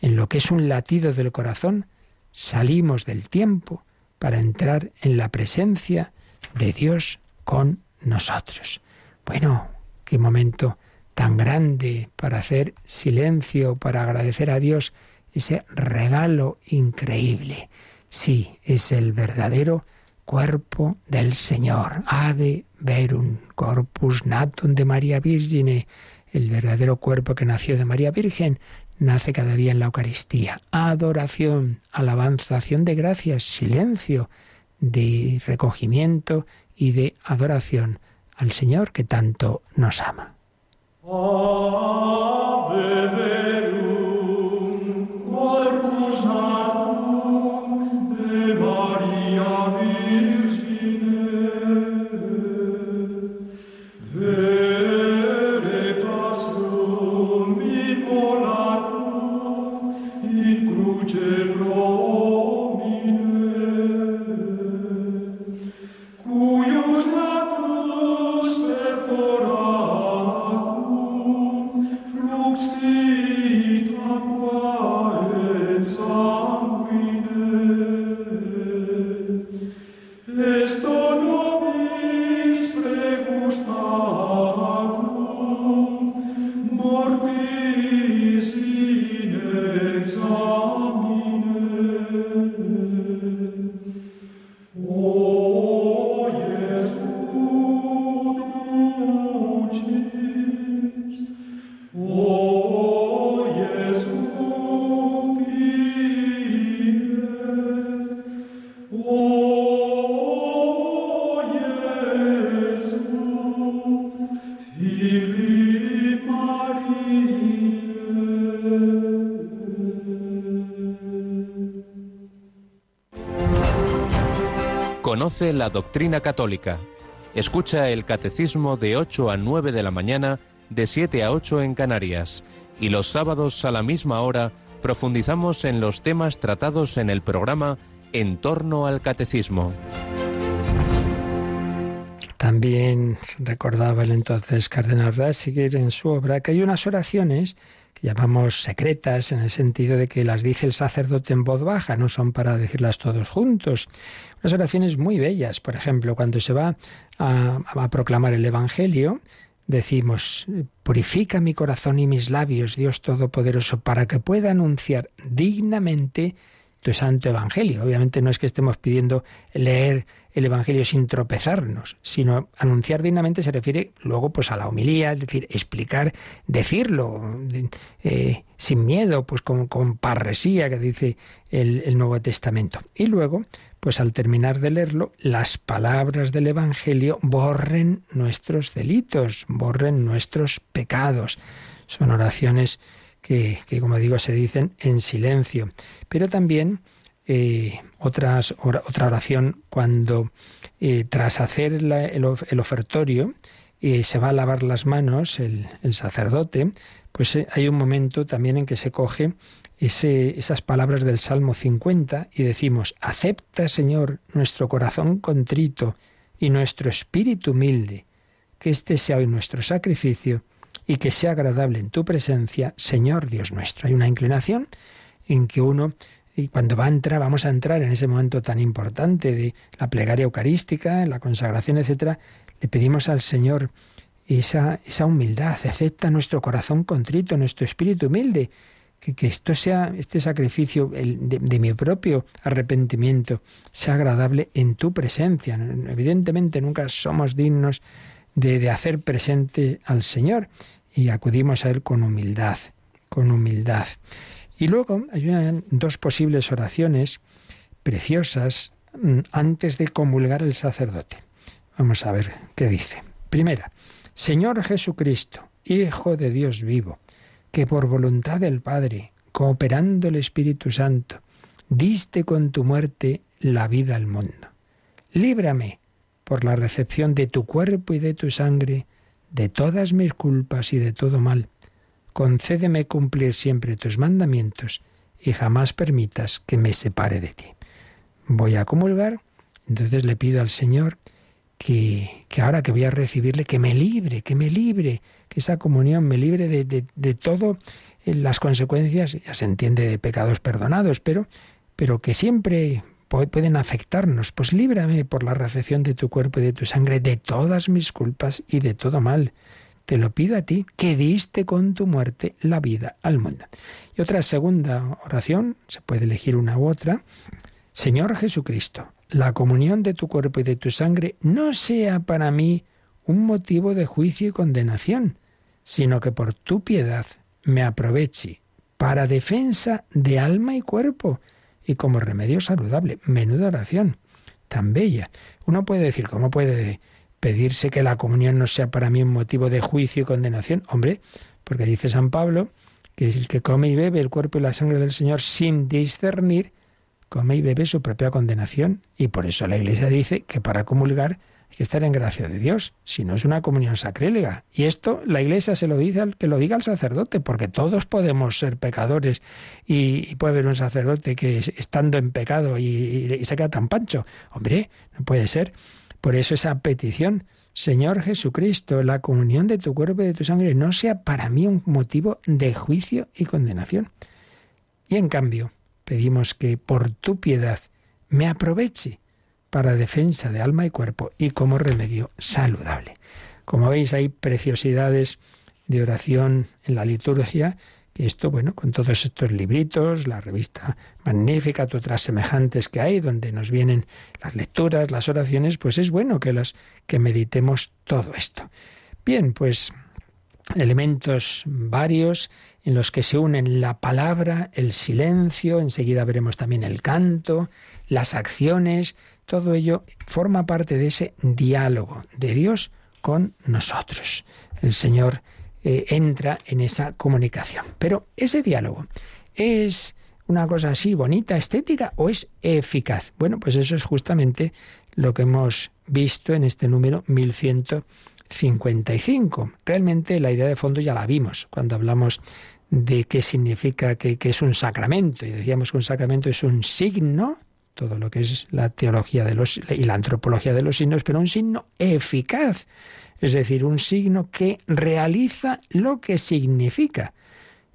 En lo que es un latido del corazón, salimos del tiempo para entrar en la presencia de Dios con nosotros. Bueno, qué momento tan grande para hacer silencio, para agradecer a Dios ese regalo increíble. Sí, es el verdadero cuerpo del Señor. Ave verum corpus natum de María Virgine. El verdadero cuerpo que nació de María Virgen nace cada día en la Eucaristía. Adoración, alabanza, acción de gracias, silencio, de recogimiento y de adoración al Señor que tanto nos ama. Conoce la doctrina católica. Escucha el catecismo de 8 a 9 de la mañana, de 7 a 8 en Canarias. Y los sábados a la misma hora profundizamos en los temas tratados en el programa En torno al catecismo. También recordaba el entonces cardenal Ratzinger en su obra que hay unas oraciones que llamamos secretas en el sentido de que las dice el sacerdote en voz baja, no son para decirlas todos juntos. Unas oraciones muy bellas, por ejemplo, cuando se va a, a proclamar el Evangelio, decimos, purifica mi corazón y mis labios, Dios Todopoderoso, para que pueda anunciar dignamente tu santo Evangelio. Obviamente no es que estemos pidiendo leer el Evangelio sin tropezarnos, sino anunciar dignamente se refiere luego pues a la homilía, es decir, explicar, decirlo eh, sin miedo, pues con, con parresía que dice el, el Nuevo Testamento. Y luego, pues al terminar de leerlo, las palabras del Evangelio borren nuestros delitos, borren nuestros pecados. Son oraciones que, que como digo, se dicen en silencio. Pero también eh, otras, otra oración cuando eh, tras hacer el, ofertorio eh, se va a lavar las manos el, sacerdote, pues hay un momento también en que se coge esas palabras del Salmo 50 y decimos, acepta Señor nuestro corazón contrito y nuestro espíritu humilde, que este sea hoy nuestro sacrificio y que sea agradable en tu presencia, Señor Dios nuestro. Hay una inclinación en que uno y cuando va a entrar, vamos a entrar en ese momento tan importante de la plegaria eucarística, la consagración, etcétera, le pedimos al Señor esa, esa humildad, acepta nuestro corazón contrito, nuestro espíritu humilde, que, esto sea, este sacrificio de, mi propio arrepentimiento, sea agradable en tu presencia. Evidentemente nunca somos dignos de, de hacer presente al Señor y acudimos a Él con humildad, con humildad. Y luego hay dos posibles oraciones preciosas mm, antes de comulgar el sacerdote. Vamos a ver qué dice. Primera, Señor Jesucristo, Hijo de Dios vivo, que por voluntad del Padre, cooperando el Espíritu Santo, diste con tu muerte la vida al mundo. Líbrame, por la recepción de tu cuerpo y de tu sangre, de todas mis culpas y de todo mal. Concédeme cumplir siempre tus mandamientos y jamás permitas que me separe de ti. Voy a comulgar, entonces le pido al Señor que, que ahora que voy a recibirle, que me libre, que me libre, que esa comunión me libre de, de, de todo eh, las consecuencias, ya se entiende de pecados perdonados, pero, pero que siempre pueden afectarnos. Pues líbrame por la recepción de tu cuerpo y de tu sangre de todas mis culpas y de todo mal. Te lo pido a ti, que diste con tu muerte la vida al mundo. Y otra segunda oración, se puede elegir una u otra. Señor Jesucristo, la comunión de tu cuerpo y de tu sangre no sea para mí un motivo de juicio y condenación, sino que por tu piedad me aproveche para defensa de alma y cuerpo y como remedio saludable. Menuda oración, tan bella. Uno puede decir, ¿cómo puede pedirse que la comunión no sea para mí un motivo de juicio y condenación? Hombre, porque dice San Pablo que es el que come y bebe el cuerpo y la sangre del Señor sin discernir, come y bebe su propia condenación. Y por eso la Iglesia dice que para comulgar hay que estar en gracia de Dios, si no es una comunión sacrílega. Y esto la Iglesia se lo dice al que lo diga al sacerdote, porque todos podemos ser pecadores y, puede haber un sacerdote que estando en pecado y, se queda tan pancho. Hombre, no puede ser. Por eso esa petición, Señor Jesucristo, la comunión de tu cuerpo y de tu sangre no sea para mí un motivo de juicio y condenación. Y en cambio, pedimos que por tu piedad me aproveche para defensa de alma y cuerpo y como remedio saludable. Como veis, hay preciosidades de oración en la liturgia, esto, bueno, con todos estos libritos, la revista magnífica, otras semejantes que hay, donde nos vienen las lecturas, las oraciones, pues es bueno que las que meditemos todo esto. Bien, pues elementos varios en los que se unen la palabra, el silencio, enseguida veremos también el canto, las acciones, todo ello forma parte de ese diálogo de Dios con nosotros. El Señor eh, entra en esa comunicación. Pero ese diálogo es una cosa así bonita, estética o es eficaz. Bueno, pues eso es justamente lo que hemos visto en este número 1155. Realmente la idea de fondo ya la vimos cuando hablamos de qué significa que, que es un sacramento. Y decíamos que un sacramento es un signo todo lo que es la teología de los y la antropología de los signos, pero un signo eficaz, es decir, un signo que realiza lo que significa.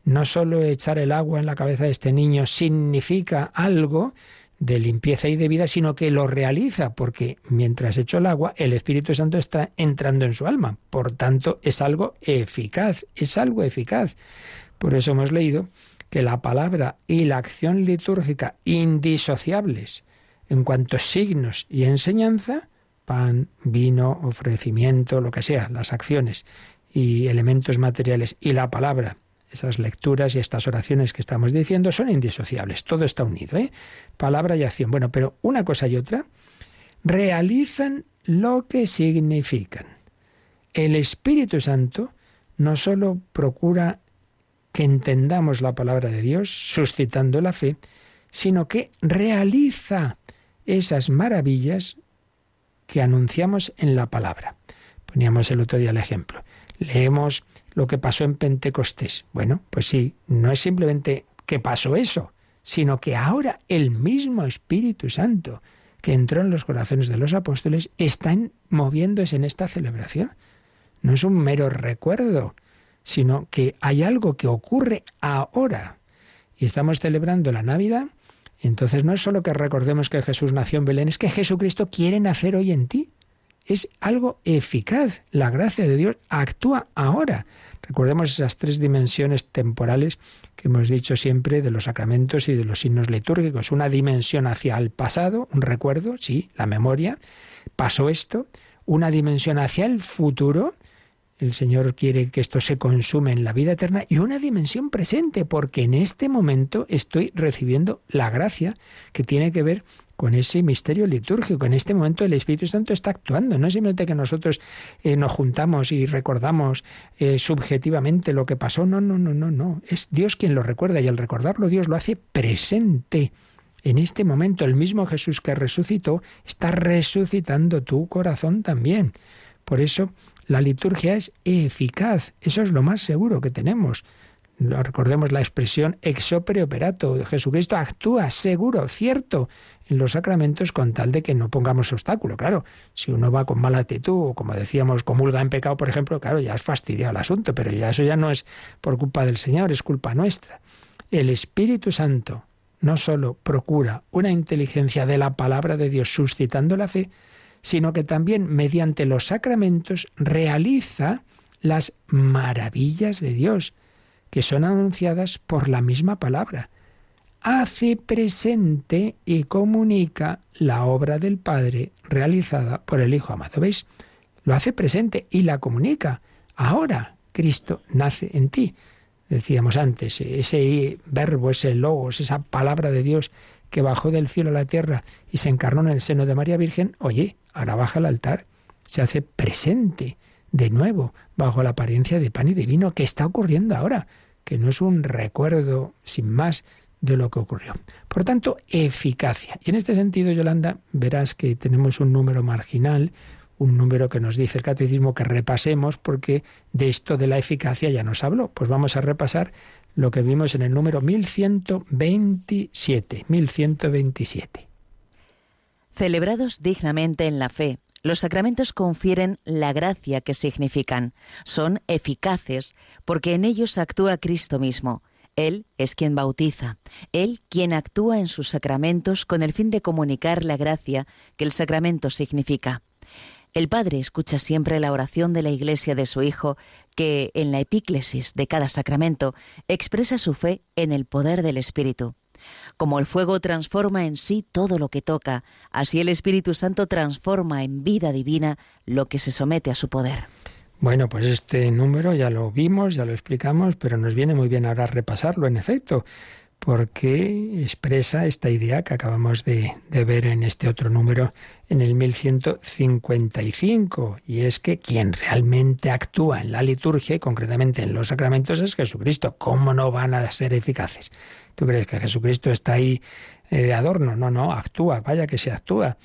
No solo echar el agua en la cabeza de este niño significa algo de limpieza y de vida, sino que lo realiza, porque mientras echo el agua, el Espíritu Santo está entrando en su alma. Por tanto, es algo eficaz, es algo eficaz. Por eso hemos leído que la palabra y la acción litúrgica indisociables en cuanto signos y enseñanza, pan, vino, ofrecimiento, lo que sea, las acciones y elementos materiales y la palabra, esas lecturas y estas oraciones que estamos diciendo son indisociables, todo está unido, ¿eh? Palabra y acción. Bueno, pero una cosa y otra realizan lo que significan. El Espíritu Santo no solo procura que entendamos la palabra de Dios, suscitando la fe, sino que realiza esas maravillas que anunciamos en la palabra. Poníamos el otro día el ejemplo. Leemos lo que pasó en Pentecostés. Bueno, pues sí, no es simplemente que pasó eso, sino que ahora el mismo Espíritu Santo que entró en los corazones de los apóstoles está moviéndose en esta celebración. No es un mero recuerdo, sino que hay algo que ocurre ahora. Y estamos celebrando la Navidad, entonces no es solo que recordemos que Jesús nació en Belén, es que Jesucristo quiere nacer hoy en ti. es algo eficaz. La gracia de Dios actúa ahora. Recordemos esas tres dimensiones temporales que hemos dicho siempre de los sacramentos y de los signos litúrgicos. Una dimensión hacia el pasado, un recuerdo, sí, la memoria, pasó esto. Una dimensión hacia el futuro, el Señor quiere que esto se consume en la vida eterna y una dimensión presente, porque en este momento estoy recibiendo la gracia que tiene que ver con ese misterio litúrgico. En este momento el Espíritu Santo está actuando. No es simplemente que nosotros eh, nos juntamos y recordamos eh, subjetivamente lo que pasó. No, no, no, no, no. Es Dios quien lo recuerda y al recordarlo Dios lo hace presente. En este momento el mismo Jesús que resucitó está resucitando tu corazón también. Por eso la liturgia es eficaz. Eso es lo más seguro que tenemos. Recordemos la expresión ex opere operato. Jesucristo actúa seguro, cierto, en los sacramentos con tal de que no pongamos obstáculo. Claro, si uno va con mala actitud o como decíamos, comulga en pecado, por ejemplo, claro, ya es fastidiado el asunto, pero ya eso ya no es por culpa del Señor, es culpa nuestra. El Espíritu Santo no solo procura una inteligencia de la palabra de Dios suscitando la fe, sino que también mediante los sacramentos realiza las maravillas de Dios, que son anunciadas por la misma palabra. Hace presente y comunica la obra del Padre realizada por el Hijo amado. ¿Veis? Lo hace presente y la comunica. Ahora Cristo nace en ti. Decíamos antes, ese verbo, ese logos, esa palabra de Dios que bajó del cielo a la tierra y se encarnó en el seno de María Virgen, oye, ahora baja al altar, se hace presente de nuevo bajo la apariencia de pan y de vino que está ocurriendo ahora, que no es un recuerdo sin más de lo que ocurrió. Por tanto, eficacia. Y en este sentido, Yolanda, verás que tenemos un número marginal, un número que nos dice el catecismo que repasemos porque de esto de la eficacia ya nos habló. Pues vamos a repasar lo que vimos en el número 1127. 1127. Celebrados dignamente en la fe, los sacramentos confieren la gracia que significan. Son eficaces porque en ellos actúa Cristo mismo. Él es quien bautiza, Él quien actúa en sus sacramentos con el fin de comunicar la gracia que el sacramento significa. El Padre escucha siempre la oración de la Iglesia de su Hijo, que en la epíclesis de cada sacramento expresa su fe en el poder del Espíritu. Como el fuego transforma en sí todo lo que toca, así el Espíritu Santo transforma en vida divina lo que se somete a su poder. Bueno, pues este número ya lo vimos, ya lo explicamos, pero nos viene muy bien ahora repasarlo, en efecto, porque expresa esta idea que acabamos de, ver en este otro número, en el 1155, y es que quien realmente actúa en la liturgia y concretamente en los sacramentos es Jesucristo. ¿Cómo no van a ser eficaces? ¿Tú crees que Jesucristo está ahí eh, de adorno? No, no, actúa, vaya que se actúa.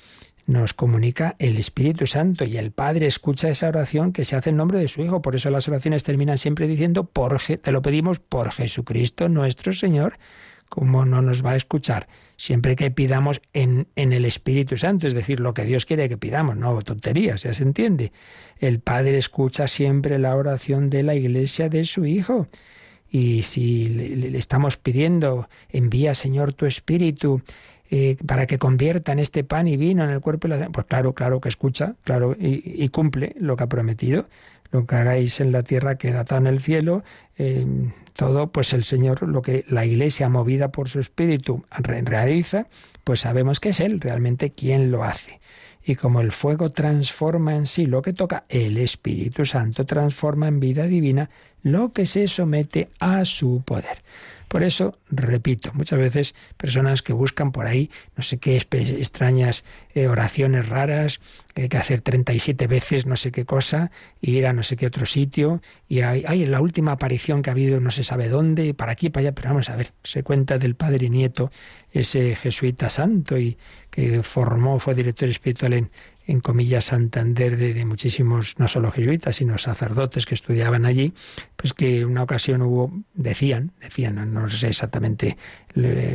Nos comunica el Espíritu Santo y el Padre escucha esa oración que se hace en nombre de su Hijo. Por eso las oraciones terminan siempre diciendo, por, te lo pedimos por Jesucristo nuestro Señor. ¿Cómo no nos va a escuchar? Siempre que pidamos en, en, el Espíritu Santo, es decir, lo que Dios quiere que pidamos, no tonterías, ya se entiende. El Padre escucha siempre la oración de la Iglesia de su Hijo. Y si le, estamos pidiendo, envía Señor tu Espíritu eh, para que conviertan este pan y vino en el cuerpo y la pues claro, claro que escucha, claro, y, cumple lo que ha prometido. Lo que hagáis en la tierra queda atado en el cielo. Eh, todo, pues el Señor, lo que la Iglesia movida por su Espíritu realiza, pues sabemos que es Él realmente quien lo hace. Y como el fuego transforma en sí lo que toca, el Espíritu Santo transforma en vida divina lo que se somete a su poder. Por eso, repito, muchas veces personas que buscan por ahí no sé qué extrañas eh, oraciones raras, hay que hacer 37 veces no sé qué cosa, ir a no sé qué otro sitio, y hay, hay la última aparición que ha habido no se sabe dónde, para aquí, para allá, pero vamos a ver, se cuenta del padre y nieto, ese jesuita santo y que formó, fue director espiritual en, en comillas, Santander de, muchísimos, no solo jesuitas, sino sacerdotes que estudiaban allí, pues que una ocasión hubo, decían, decían, no sé exactamente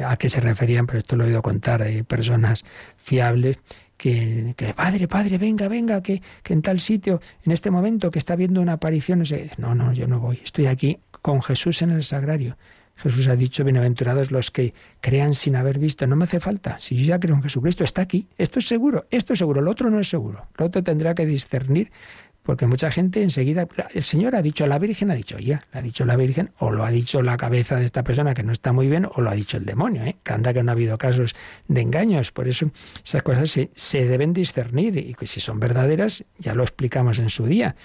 a qué se referían, pero esto lo he oído contar, hay personas fiables, que, que, padre, padre, venga, venga, que, que, en tal sitio, en este momento que está viendo una aparición, no, no, yo no voy, estoy aquí con Jesús en el sagrario. Jesús ha dicho, bienaventurados los que crean sin haber visto. No me hace falta. Si yo ya creo en Jesucristo, está aquí. Esto es seguro, esto es seguro, lo otro no es seguro. Lo otro tendrá que discernir porque mucha gente enseguida, el Señor ha dicho, la Virgen ha dicho, ya, lo ha dicho la Virgen, o lo ha dicho la cabeza de esta persona que no está muy bien, o lo ha dicho el demonio, ¿eh? que anda que no ha habido casos de engaños. Por eso esas cosas se, se deben discernir y que si son verdaderas, ya lo explicamos en su día.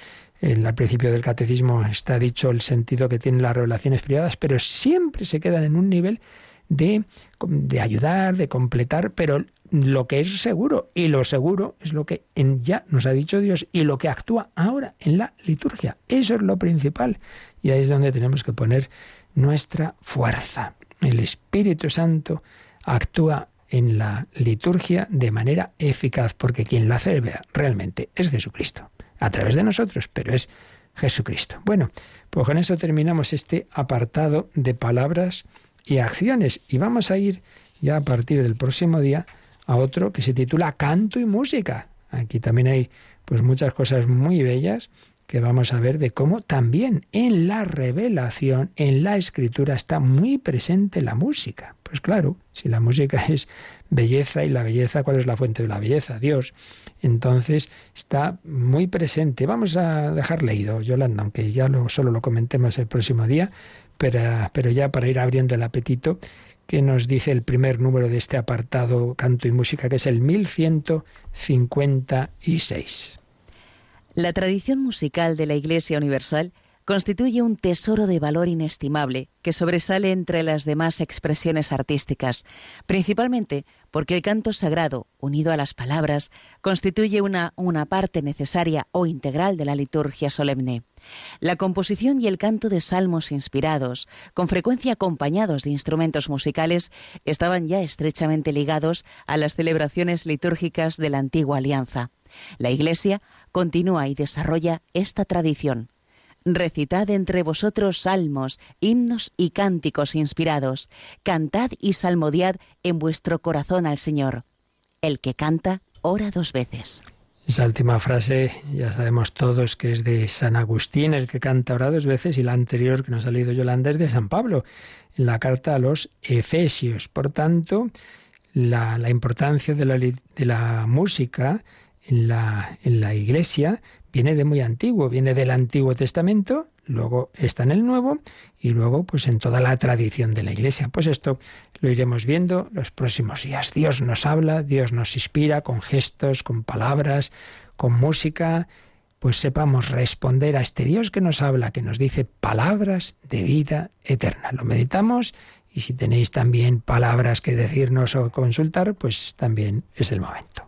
Al principio del catecismo está dicho el sentido que tienen las revelaciones privadas, pero siempre se quedan en un nivel de, de ayudar, de completar, pero lo que es seguro. Y lo seguro es lo que ya nos ha dicho Dios y lo que actúa ahora en la liturgia. Eso es lo principal. Y ahí es donde tenemos que poner nuestra fuerza. El Espíritu Santo actúa en la liturgia de manera eficaz, porque quien la hace realmente es Jesucristo, a través de nosotros, pero es Jesucristo. Bueno, pues con eso terminamos este apartado de palabras y acciones y vamos a ir ya a partir del próximo día a otro que se titula Canto y Música. Aquí también hay pues muchas cosas muy bellas que vamos a ver de cómo también en la revelación, en la escritura está muy presente la música. Pues claro, si la música es belleza y la belleza, ¿cuál es la fuente de la belleza? Dios. Entonces está muy presente. Vamos a dejar leído, Yolanda, aunque ya lo, solo lo comentemos el próximo día, pero, pero ya para ir abriendo el apetito, que nos dice el primer número de este apartado Canto y Música, que es el 1156. La tradición musical de la Iglesia Universal constituye un tesoro de valor inestimable que sobresale entre las demás expresiones artísticas, principalmente porque el canto sagrado, unido a las palabras, constituye una, una parte necesaria o integral de la liturgia solemne. La composición y el canto de salmos inspirados, con frecuencia acompañados de instrumentos musicales, estaban ya estrechamente ligados a las celebraciones litúrgicas de la antigua alianza. La Iglesia continúa y desarrolla esta tradición. Recitad entre vosotros salmos, himnos y cánticos inspirados. Cantad y salmodiad en vuestro corazón al Señor. El que canta, ora dos veces. Esa última frase ya sabemos todos que es de San Agustín, el que canta ora dos veces, y la anterior que nos ha leído Yolanda es de San Pablo, en la carta a los Efesios. Por tanto, la, importancia de la, música en la Iglesia viene de muy antiguo, viene del Antiguo Testamento, luego está en el Nuevo y luego pues en toda la tradición de la Iglesia. Pues esto lo iremos viendo los próximos días. Dios nos habla, Dios nos inspira con gestos, con palabras, con música, pues sepamos responder a este Dios que nos habla, que nos dice palabras de vida eterna. Lo meditamos y si tenéis también palabras que decirnos o consultar, pues también es el momento.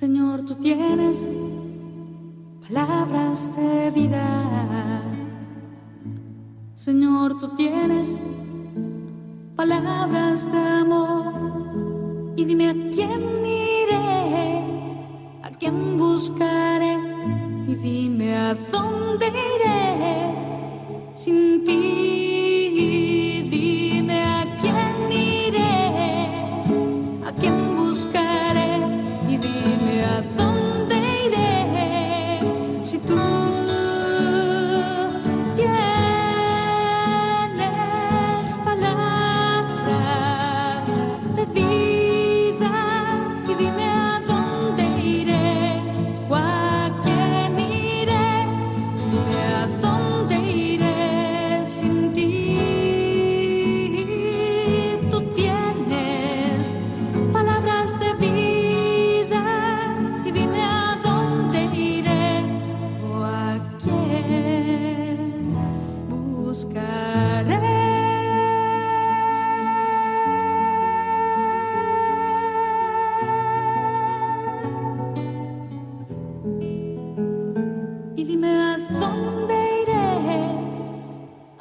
Señor, tú tienes palabras de vida. Señor, tú tienes palabras de amor. Y dime a quién iré, a quién buscaré. Y dime a dónde iré sin ti.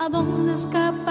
a dónde escapar.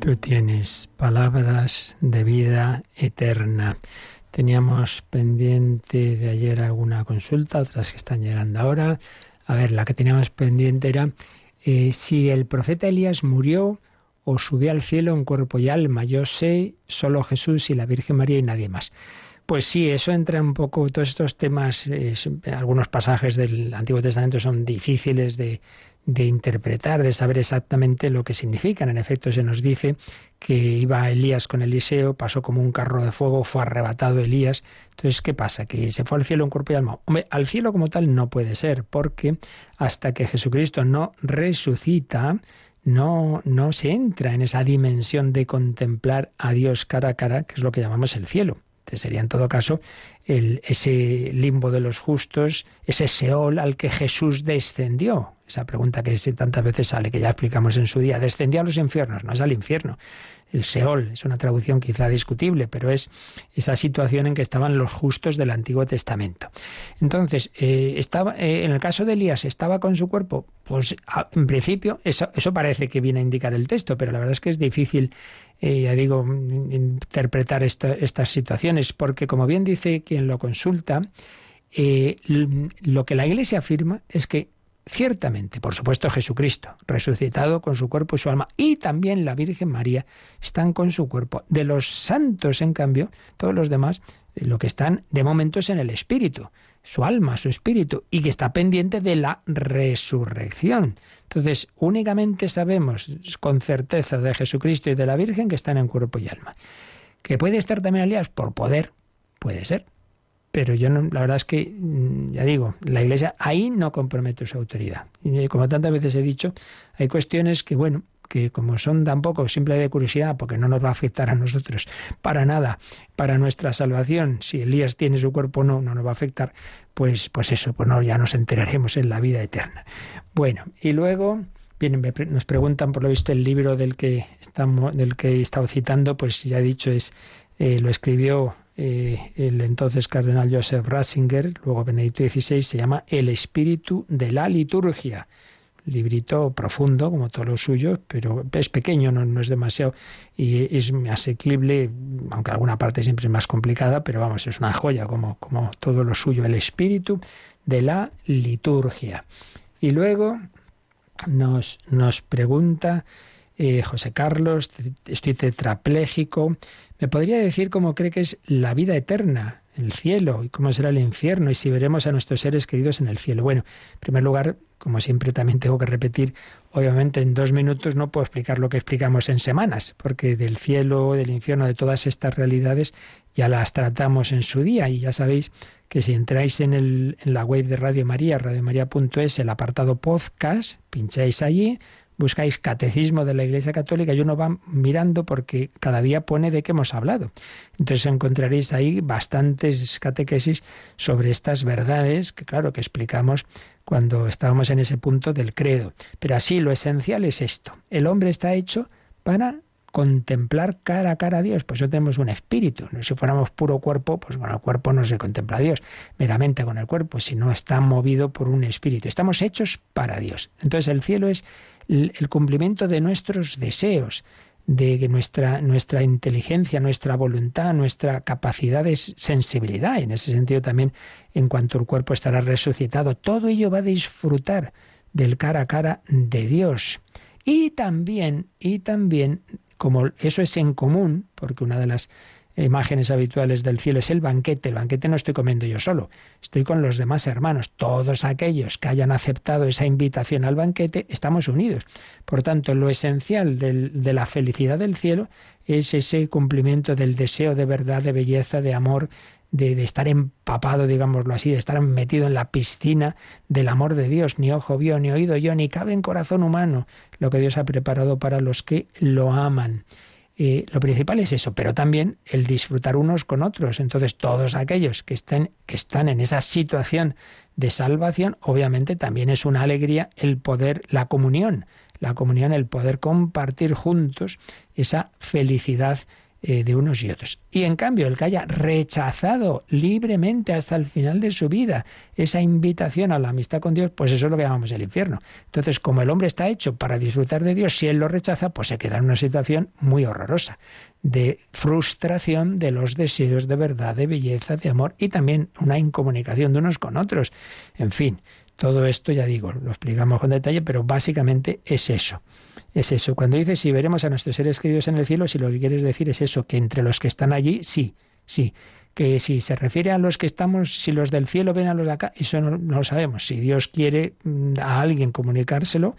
Tú tienes palabras de vida eterna. Teníamos pendiente de ayer alguna consulta, otras que están llegando ahora. A ver, la que teníamos pendiente era eh, si el profeta Elías murió o subió al cielo en cuerpo y alma. Yo sé solo Jesús y la Virgen María y nadie más. Pues sí, eso entra un poco, todos estos temas, algunos pasajes del Antiguo Testamento son difíciles de, de interpretar, de saber exactamente lo que significan. En efecto, se nos dice que iba Elías con Eliseo, pasó como un carro de fuego, fue arrebatado Elías. Entonces, ¿qué pasa? Que se fue al cielo en cuerpo y alma. Hombre, al cielo como tal no puede ser, porque hasta que Jesucristo no resucita, no, no se entra en esa dimensión de contemplar a Dios cara a cara, que es lo que llamamos el cielo. Este sería en todo caso el, ese limbo de los justos, ese Seol al que Jesús descendió. Esa pregunta que tantas veces sale, que ya explicamos en su día. Descendió a los infiernos, no es al infierno. El Seol es una traducción quizá discutible, pero es esa situación en que estaban los justos del Antiguo Testamento. Entonces, eh, estaba, eh, en el caso de Elías, ¿estaba con su cuerpo? Pues en principio, eso parece que viene a indicar el texto, pero la verdad es que es difícil eh, ya digo, interpretar esta, estas situaciones, porque como bien dice quien lo consulta, eh, lo que la Iglesia afirma es que ciertamente, por supuesto, Jesucristo, resucitado con su cuerpo y su alma, y también la Virgen María, están con su cuerpo. De los santos, en cambio, todos los demás, eh, lo que están de momento es en el Espíritu, su alma, su espíritu, y que está pendiente de la resurrección. Entonces, únicamente sabemos con certeza de Jesucristo y de la Virgen que están en cuerpo y alma. ¿Que puede estar también Elías? Por poder, puede ser. Pero yo no, la verdad es que, mm, ya digo, la Iglesia ahí no compromete su autoridad. Y como tantas veces he dicho, hay cuestiones que, bueno, que como son tampoco simple de curiosidad, porque no nos va a afectar a nosotros para nada, para nuestra salvación, si Elías tiene su cuerpo no, no nos va a afectar, pues, pues eso, pues no, ya nos enteraremos en la vida eterna. Bueno, y luego vienen, nos preguntan por lo visto el libro del que estamos, del que he estado citando, pues ya he dicho, es, eh, lo escribió eh, el entonces cardenal Joseph Ratzinger, luego Benedicto XVI, se llama El espíritu de la liturgia librito profundo, como todo lo suyo, pero es pequeño, no, no, es demasiado y es asequible, aunque alguna parte siempre es más complicada, pero vamos, es una joya, como, como todo lo suyo, el espíritu de la liturgia. Y luego nos, nos pregunta eh, José Carlos, estoy tetrapléjico, ¿me podría decir cómo cree que es la vida eterna? El cielo y cómo será el infierno y si veremos a nuestros seres queridos en el cielo. Bueno, en primer lugar, como siempre también tengo que repetir, obviamente en dos minutos no puedo explicar lo que explicamos en semanas, porque del cielo, del infierno, de todas estas realidades ya las tratamos en su día y ya sabéis que si entráis en, el, en la web de Radio María, radiomaria.es, el apartado podcast, pincháis allí, buscáis Catecismo de la Iglesia Católica y uno va mirando porque cada día pone de qué hemos hablado. Entonces encontraréis ahí bastantes catequesis sobre estas verdades que claro que explicamos cuando estábamos en ese punto del credo. Pero así lo esencial es esto. El hombre está hecho para contemplar cara a cara a Dios, pues yo tenemos un espíritu. Si fuéramos puro cuerpo, pues con el cuerpo no se contempla a Dios, meramente con el cuerpo, sino está movido por un espíritu. Estamos hechos para Dios. Entonces el cielo es el cumplimiento de nuestros deseos. de nuestra, nuestra inteligencia, nuestra voluntad, nuestra capacidad de sensibilidad. En ese sentido también, en cuanto el cuerpo estará resucitado, todo ello va a disfrutar del cara a cara de Dios. Y también, y también, como eso es en común, porque una de las imágenes habituales del cielo es el banquete. El banquete no estoy comiendo yo solo, estoy con los demás hermanos. Todos aquellos que hayan aceptado esa invitación al banquete, estamos unidos. Por tanto, lo esencial de la felicidad del cielo es ese cumplimiento del deseo de verdad, de belleza, de amor, de, de, estar empapado, digámoslo así, de estar metido en la piscina del amor de Dios. Ni ojo vio, ni oído yo, ni cabe en corazón humano lo que Dios ha preparado para los que lo aman. Lo principal es eso, pero también el disfrutar unos con otros. Entonces, todos aquellos que estén, que están en esa situación de salvación, obviamente también es una alegría el poder, la comunión, la comunión, el poder compartir juntos esa felicidad eh, de unos y otros. Y en cambio, el que haya rechazado libremente hasta el final de su vida esa invitación a la amistad con Dios, pues eso es lo que llamamos el infierno. Entonces, como el hombre está hecho para disfrutar de Dios, si él lo rechaza, pues se queda en una situación muy horrorosa de frustración de los deseos de verdad, de belleza, de amor y también una incomunicación de unos con otros. En fin, todo esto ya digo, lo explicamos con detalle, pero básicamente es eso es eso. Cuando dices si veremos a nuestros seres queridos en el cielo, si lo que quieres decir es eso, que entre los que están allí, sí, sí. Que si se refiere a los que estamos, si los del cielo ven a los de acá, eso no, no lo sabemos. Si Dios quiere mm, a alguien comunicárselo,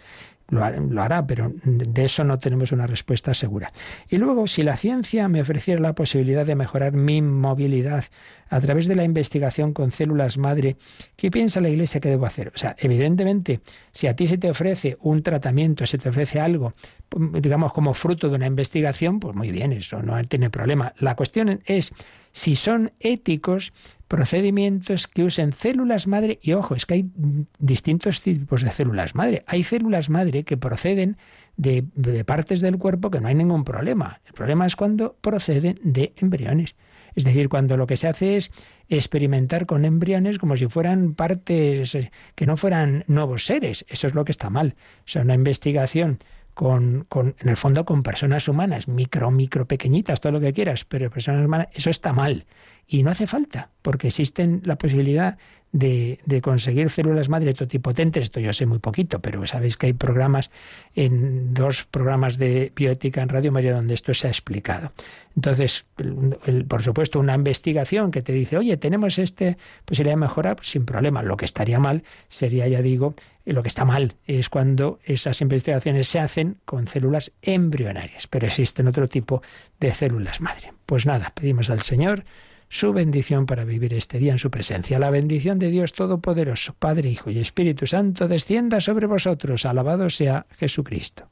lo hará, pero de eso no tenemos una respuesta segura. Y luego, si la ciencia me ofreciera la posibilidad de mejorar mi movilidad a través de la investigación con células madre, ¿qué piensa la Iglesia que debo hacer? O sea, evidentemente, si a ti se te ofrece un tratamiento, se te ofrece algo, digamos, como fruto de una investigación, pues muy bien, eso no tiene problema. La cuestión es si son éticos procedimientos que usen células madre, y ojo, es que hay distintos tipos de células madre. Hay células madre que proceden de, de, partes del cuerpo que no hay ningún problema. El problema es cuando proceden de embriones. Es decir, cuando lo que se hace es experimentar con embriones como si fueran partes que no fueran nuevos seres. Eso es lo que está mal. O sea, una investigación con, con, en el fondo con personas humanas, micro, micro pequeñitas, todo lo que quieras, pero personas humanas, eso está mal. Y no hace falta, porque existen la posibilidad de, de, conseguir células madre totipotentes. Esto yo sé muy poquito, pero sabéis que hay programas, en dos programas de bioética en Radio María donde esto se ha explicado. Entonces, por supuesto, una investigación que te dice, oye, tenemos esta posibilidad de mejorar, pues sin problema. Lo que estaría mal sería, ya digo, lo que está mal es cuando esas investigaciones se hacen con células embrionarias, pero existen otro tipo de células madre. Pues nada, pedimos al Señor su bendición para vivir este día en su presencia. La bendición de Dios Todopoderoso, Padre, Hijo y Espíritu Santo, descienda sobre vosotros. Alabado sea Jesucristo.